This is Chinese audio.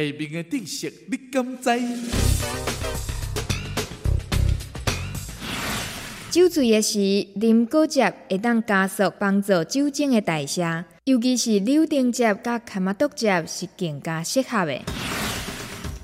下面的知识你敢知？酒醉的时，啉果汁会当加速帮助酒精的代谢，尤其是柳丁汁甲卡马毒汁是更加适合的。